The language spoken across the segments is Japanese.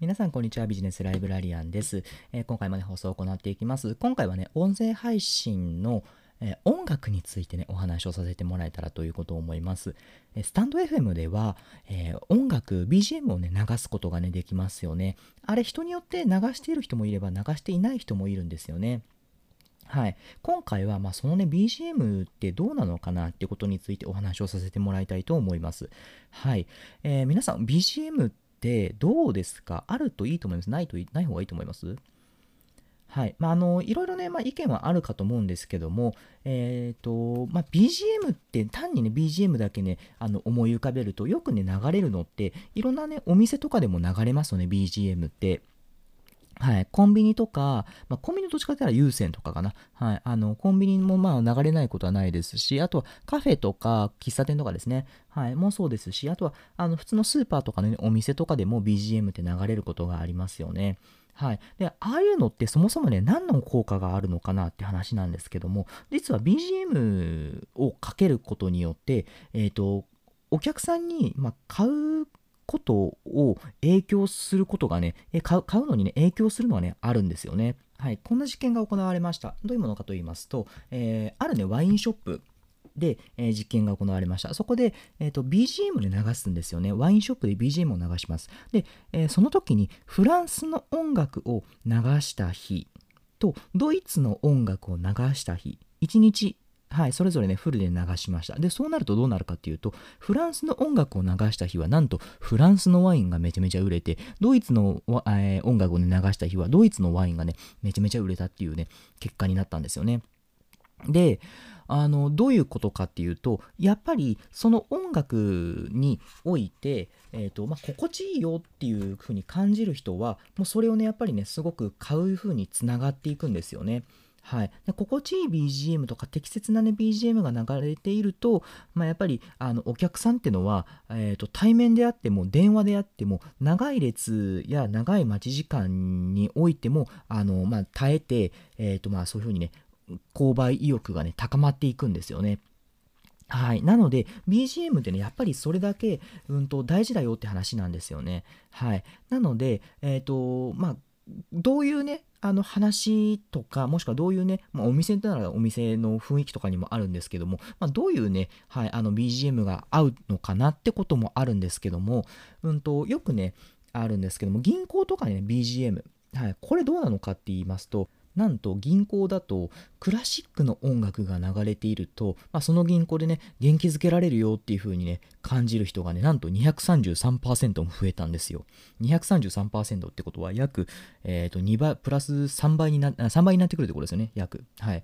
皆さん、こんにちは。ビジネスライブラリアンです。えー、今回もね、放送を行っていきます。今回はね、音声配信の、えー、音楽についてね、お話をさせてもらえたらということを思います。えー、スタンド FM では、え音楽、BGM をね、流すことがね、できますよね。あれ、人によって流している人もいれば、流していない人もいるんですよね。はい、今回はまあそのね BGM ってどうなのかなってことについてお話をさせてもらいたいと思います。はい、えー、皆さん BGM ってどうですか？あるといいと思います？ないとない方がいいと思います？はい。まあ、あの、いろいろね、まあ、意見はあるかと思うんですけども、えっ、ー、と、まあ、BGM って単にね、BGM だけね、あの、思い浮かべると、よくね、流れるのって、いろんなね、お店とかでも流れますよね、BGM って。はい、コンビニとか、まあ、コンビニどっちかって言ったら優先とかかな。はい、あの、コンビニもまあ流れないことはないですし、あとはカフェとか喫茶店とかですね。はい、もうそうですし、あとは、あの、普通のスーパーとかの、ね、お店とかでも BGM って流れることがありますよね。はい。で、ああいうのってそもそもね、何の効果があるのかなって話なんですけども、実は BGM をかけることによって、えっ、ー、と、お客さんに、まあ、買うことを影響することがね、買う買うのにね、影響するのはね、あるんですよね。はい、こんな実験が行われました。どういうものかと言いますと、えー、あるね、ワインショップで、えー、実験が行われました。そこで、えーと、BGM で流すんですよね。ワインショップで BGM を流します。で、えー、その時にフランスの音楽を流した日とドイツの音楽を流した日、1日はい、それぞれね、フルで流しました。で、そうなるとどうなるかっていうと、フランスの音楽を流した日は、なんとフランスのワインがめちゃめちゃ売れて、ドイツの、えー、音楽を、ね、流した日は、ドイツのワインがね、めちゃめちゃ売れたっていうね、結果になったんですよね。で、あのどういうことかっていうとやっぱりその音楽において、えーとまあ、心地いいよっていう風に感じる人はもうそれをねやっぱりねすごく買う風につながっていくんですよね。はい、で心地いい BGM とか適切な、ね、BGM が流れていると、まあ、やっぱりあのお客さんっていうのは、えーと、対面であっても電話であっても長い列や長い待ち時間においてもあの、まあ、耐えて、えーとまあ、そういうふうにね購買意欲がね高まっていくんですよね。はい。なので、BGM ってね、やっぱりそれだけ、うんと、大事だよって話なんですよね。はい。なので、えっ、ー、と、まあ、どういうね、あの話とか、もしくはどういうね、まあ、お店ならお店の雰囲気とかにもあるんですけども、まあ、どういうね、はい、あの BGM が合うのかなってこともあるんですけども、うんと、よくね、あるんですけども、銀行とかね、BGM、はい、これどうなのかって言いますと、なんと銀行だとクラシックの音楽が流れていると、まあ、その銀行でね元気づけられるよっていう風にね感じる人がねなんと233%も増えたんですよ。233%ってことは約、えー、と2倍プラス3倍にな3倍になってくるってことですよね約。はい。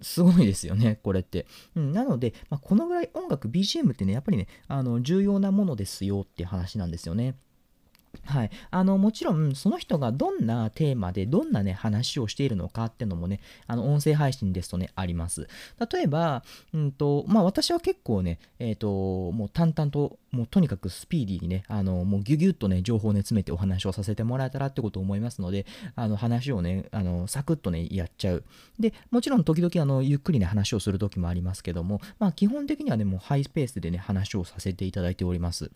すごいですよねこれって、うん、なので、まあ、このぐらい音楽 BGM ってねやっぱりねあの重要なものですよって話なんですよね。はい、あのもちろんその人がどんなテーマでどんなね話をしているのかっていうのもねあの音声配信ですとねあります。例えば、うんとまあ、私は結構ね、えーと、もう淡々ともうとにかくスピーディーにねあのもうギュギュッとね情報をね詰めてお話をさせてもらえたらってことを思いますのであの話をねあのサクッとねやっちゃう。でもちろん時々あのゆっくりね話をする時もありますけどもまあ基本的にはねもうハイスペースでね話をさせていただいております。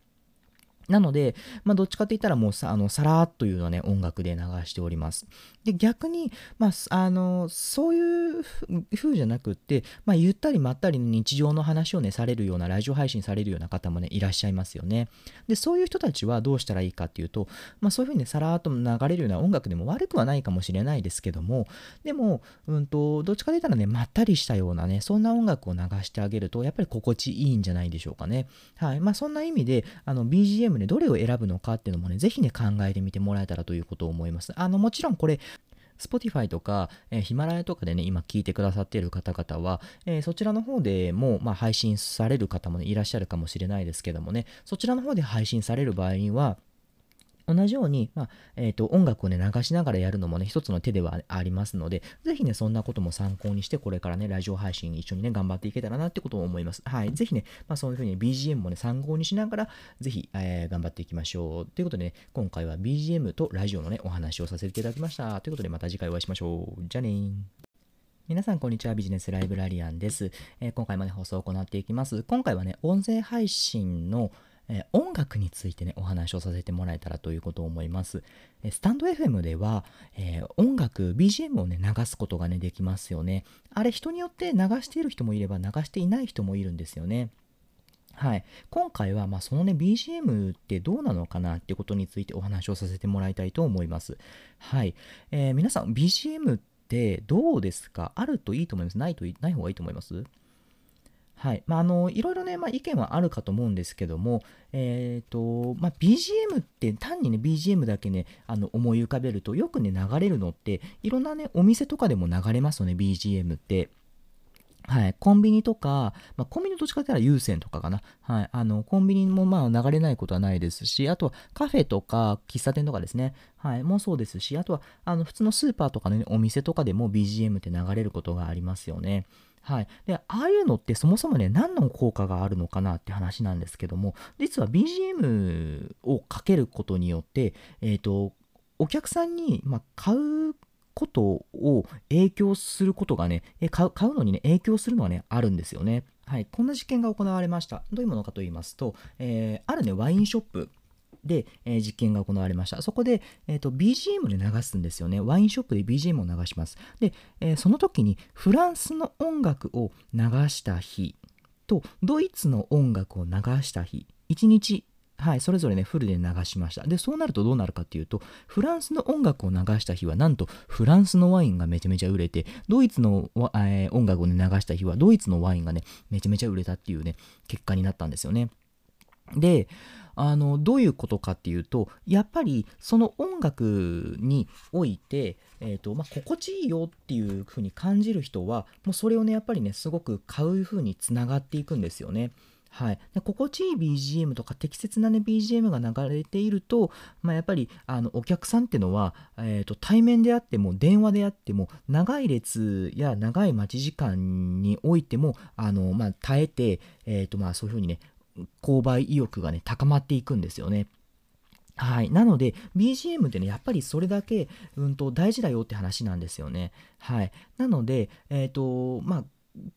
なので、まあ、どっちかって言ったらもうさ、あの、さらーっというのね、音楽で流しております。で、逆に、まあ、あの、そういう風じゃなくって、まあ、ゆったりまったりの日常の話をね、されるような、ラジオ配信されるような方もね、いらっしゃいますよね。で、そういう人たちはどうしたらいいかっていうと、まあ、そういう風にね、さらーっと流れるような音楽でも悪くはないかもしれないですけども、でも、うんと、どっちかと言ったらね、まったりしたようなね、そんな音楽を流してあげると、やっぱり心地いいんじゃないでしょうかね。はい。まあ、そんな意味で、あの、BGM ムね、どれを選ぶのかっていうのもね、ぜひね、考えてみてもらえたらということを思います。あの、もちろんこれ、Spotify とか、えー、ヒマラヤとかでね、今聞いてくださっている方々は、えー、そちらの方でも、まあ、配信される方も、ね、いらっしゃるかもしれないですけどもね、そちらの方で配信される場合には、同じように、まあえーと、音楽を、ね、流しながらやるのもね、一つの手ではありますので、ぜひね、そんなことも参考にして、これからね、ラジオ配信一緒にね、頑張っていけたらなってことを思います。はい。ぜひね、まあ、そういうふうに BGM もね、参考にしながら、ぜひ、えー、頑張っていきましょう。ということでね、今回は BGM とラジオのね、お話をさせていただきました。ということで、また次回お会いしましょう。じゃねー。皆さん、こんにちは。ビジネスライブラリアンです。えー、今回もね、放送を行っていきます。今回はね、音声配信のえー、音楽についてね、お話をさせてもらえたらということを思います。えスタンド FM では、えー、音楽、BGM をね、流すことがね、できますよね。あれ、人によって流している人もいれば、流していない人もいるんですよね。はい、今回はまそのね BGM ってどうなのかなってことについてお話をさせてもらいたいと思います。はい、えー、皆さん BGM ってどうですか？あるといいと思います？ないとない方がいいと思います？はい。まあ、あの、いろいろね、まあ、意見はあるかと思うんですけども、え、ー、と、まあ、BGM って単にね、BGM だけね、あの、思い浮かべると、よくね、流れるのって、いろんなね、お店とかでも流れますよね、BGM って。はい。コンビニとか、まあ、コンビニどっちかって言ったら優先とかかな。はい。あの、コンビニもまあ流れないことはないですし、あとはカフェとか喫茶店とかですね。はい。もそうですし、あとは、あの、普通のスーパーとかの、ね、お店とかでも BGM って流れることがありますよね。はい。で、ああいうのってそもそもね、何の効果があるのかなって話なんですけども、実は BGM をかけることによって、えっ、ー、と、お客さんに、まあ、買うことを影響することがね、買う買うのにね、影響するのはね、あるんですよね。はい。こんな実験が行われました。どういうものかと言いますと、えー、あるね、ワインショップで、えー、実験が行われました。そこで、えーと、BGM で流すんですよね。ワインショップで BGM を流します。で、えー、その時にフランスの音楽を流した日とドイツの音楽を流した日、1日はい、それぞれね、フルで流しました。で、そうなるとどうなるかっていうと、フランスの音楽を流した日は、なんとフランスのワインがめちゃめちゃ売れて、ドイツの、えー、音楽を、ね、流した日は、ドイツのワインがね、めちゃめちゃ売れたっていうね、結果になったんですよね。で、あのどういうことかっていうとやっぱりその音楽において、えーとまあ、心地いいよっていう風に感じる人はもうそれをねやっぱりねすごく買う風につながっていくんですよね。はい、で心地いい BGM とか適切な、ね、BGM が流れていると、まあ、やっぱりあのお客さんっていうのは、えーと、対面であっても電話であっても長い列や長い待ち時間においてもあの、まあ、耐えて、えーとまあ、そういうふうにね購買意欲がね、高まっていくんですよね。はい。なので、BGM ってね、やっぱりそれだけ、うんと、大事だよって話なんですよね。はい。なので、えっ、ー、と、まあ、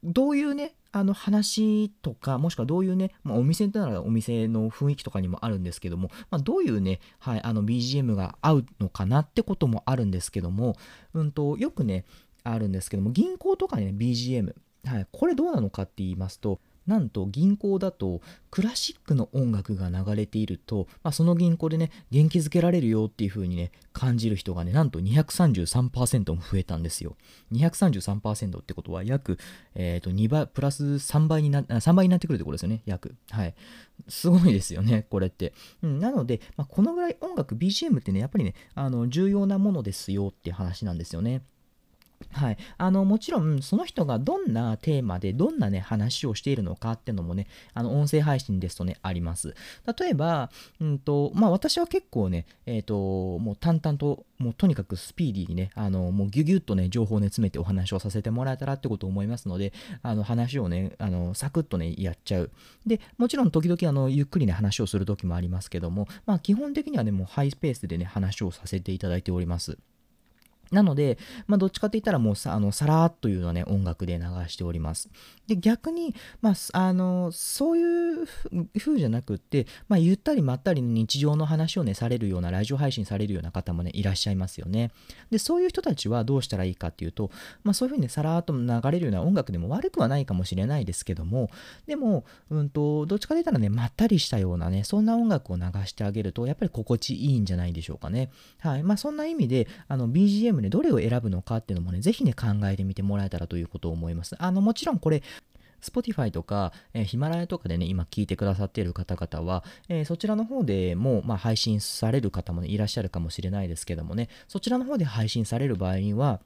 どういうね、あの話とか、もしくはどういうね、まあ、お店ならお店の雰囲気とかにもあるんですけども、まあ、どういうね、はい、あの BGM が合うのかなってこともあるんですけども、うんと、よくね、あるんですけども、銀行とかにね、BGM、はい、これどうなのかって言いますと、なんと銀行だとクラシックの音楽が流れていると、まあ、その銀行でね元気づけられるよっていう風にね感じる人がねなんと233%も増えたんですよ。233%ってことは約、えー、と2倍プラス3倍にな3倍になってくるってことですよね約。はい。すごいですよねこれって、うん、なので、まあ、このぐらい音楽 BGM ってねやっぱりねあの重要なものですよって話なんですよね。はい、あのもちろんその人がどんなテーマでどんなね話をしているのかっていうのもねあの音声配信ですとねあります。例えば、うんとまあ、私は結構ね、えーと、もう淡々ともうとにかくスピーディーにねあのもうギュギュッとね情報をね詰めてお話をさせてもらえたらってことを思いますのであの話をねあのサクッとねやっちゃう。でもちろん時々あのゆっくりね話をする時もありますけどもまあ基本的にはねもうハイスペースでね話をさせていただいております。なので、まあ、どっちかって言ったらもうさ、あの、さらーっというのね、音楽で流しております。で、逆に、まあ、あの、そういう風じゃなくって、まあ、ゆったりまったりの日常の話をね、されるような、ラジオ配信されるような方もね、いらっしゃいますよね。で、そういう人たちはどうしたらいいかっていうと、まあ、そういう風にね、さらーっと流れるような音楽でも悪くはないかもしれないですけども、でも、うんと、どっちかと言ったらね、まったりしたようなね、そんな音楽を流してあげると、やっぱり心地いいんじゃないでしょうかね。はい。まあ、そんな意味で、あの、BGM ムね、どれを選ぶのかっていうのもね、ぜひね、考えてみてもらえたらということを思います。あの、もちろんこれ、Spotify とか、えー、ヒマラヤとかでね、今聞いてくださっている方々は、えー、そちらの方でも、まあ、配信される方も、ね、いらっしゃるかもしれないですけどもね、そちらの方で配信される場合には、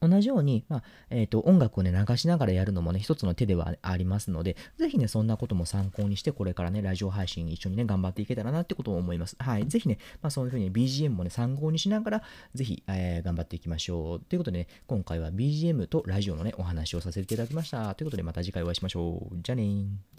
同じように、まあ、えっ、ー、と、音楽をね、流しながらやるのもね、一つの手ではありますので、ぜひね、そんなことも参考にして、これからね、ラジオ配信一緒にね、頑張っていけたらなってことを思います。はい。ぜひね、まあ、そういうふうに BGM もね、参考にしながら、ぜひ、えー、頑張っていきましょう。ということでね、今回は BGM とラジオのね、お話をさせていただきました。ということで、また次回お会いしましょう。じゃあねー。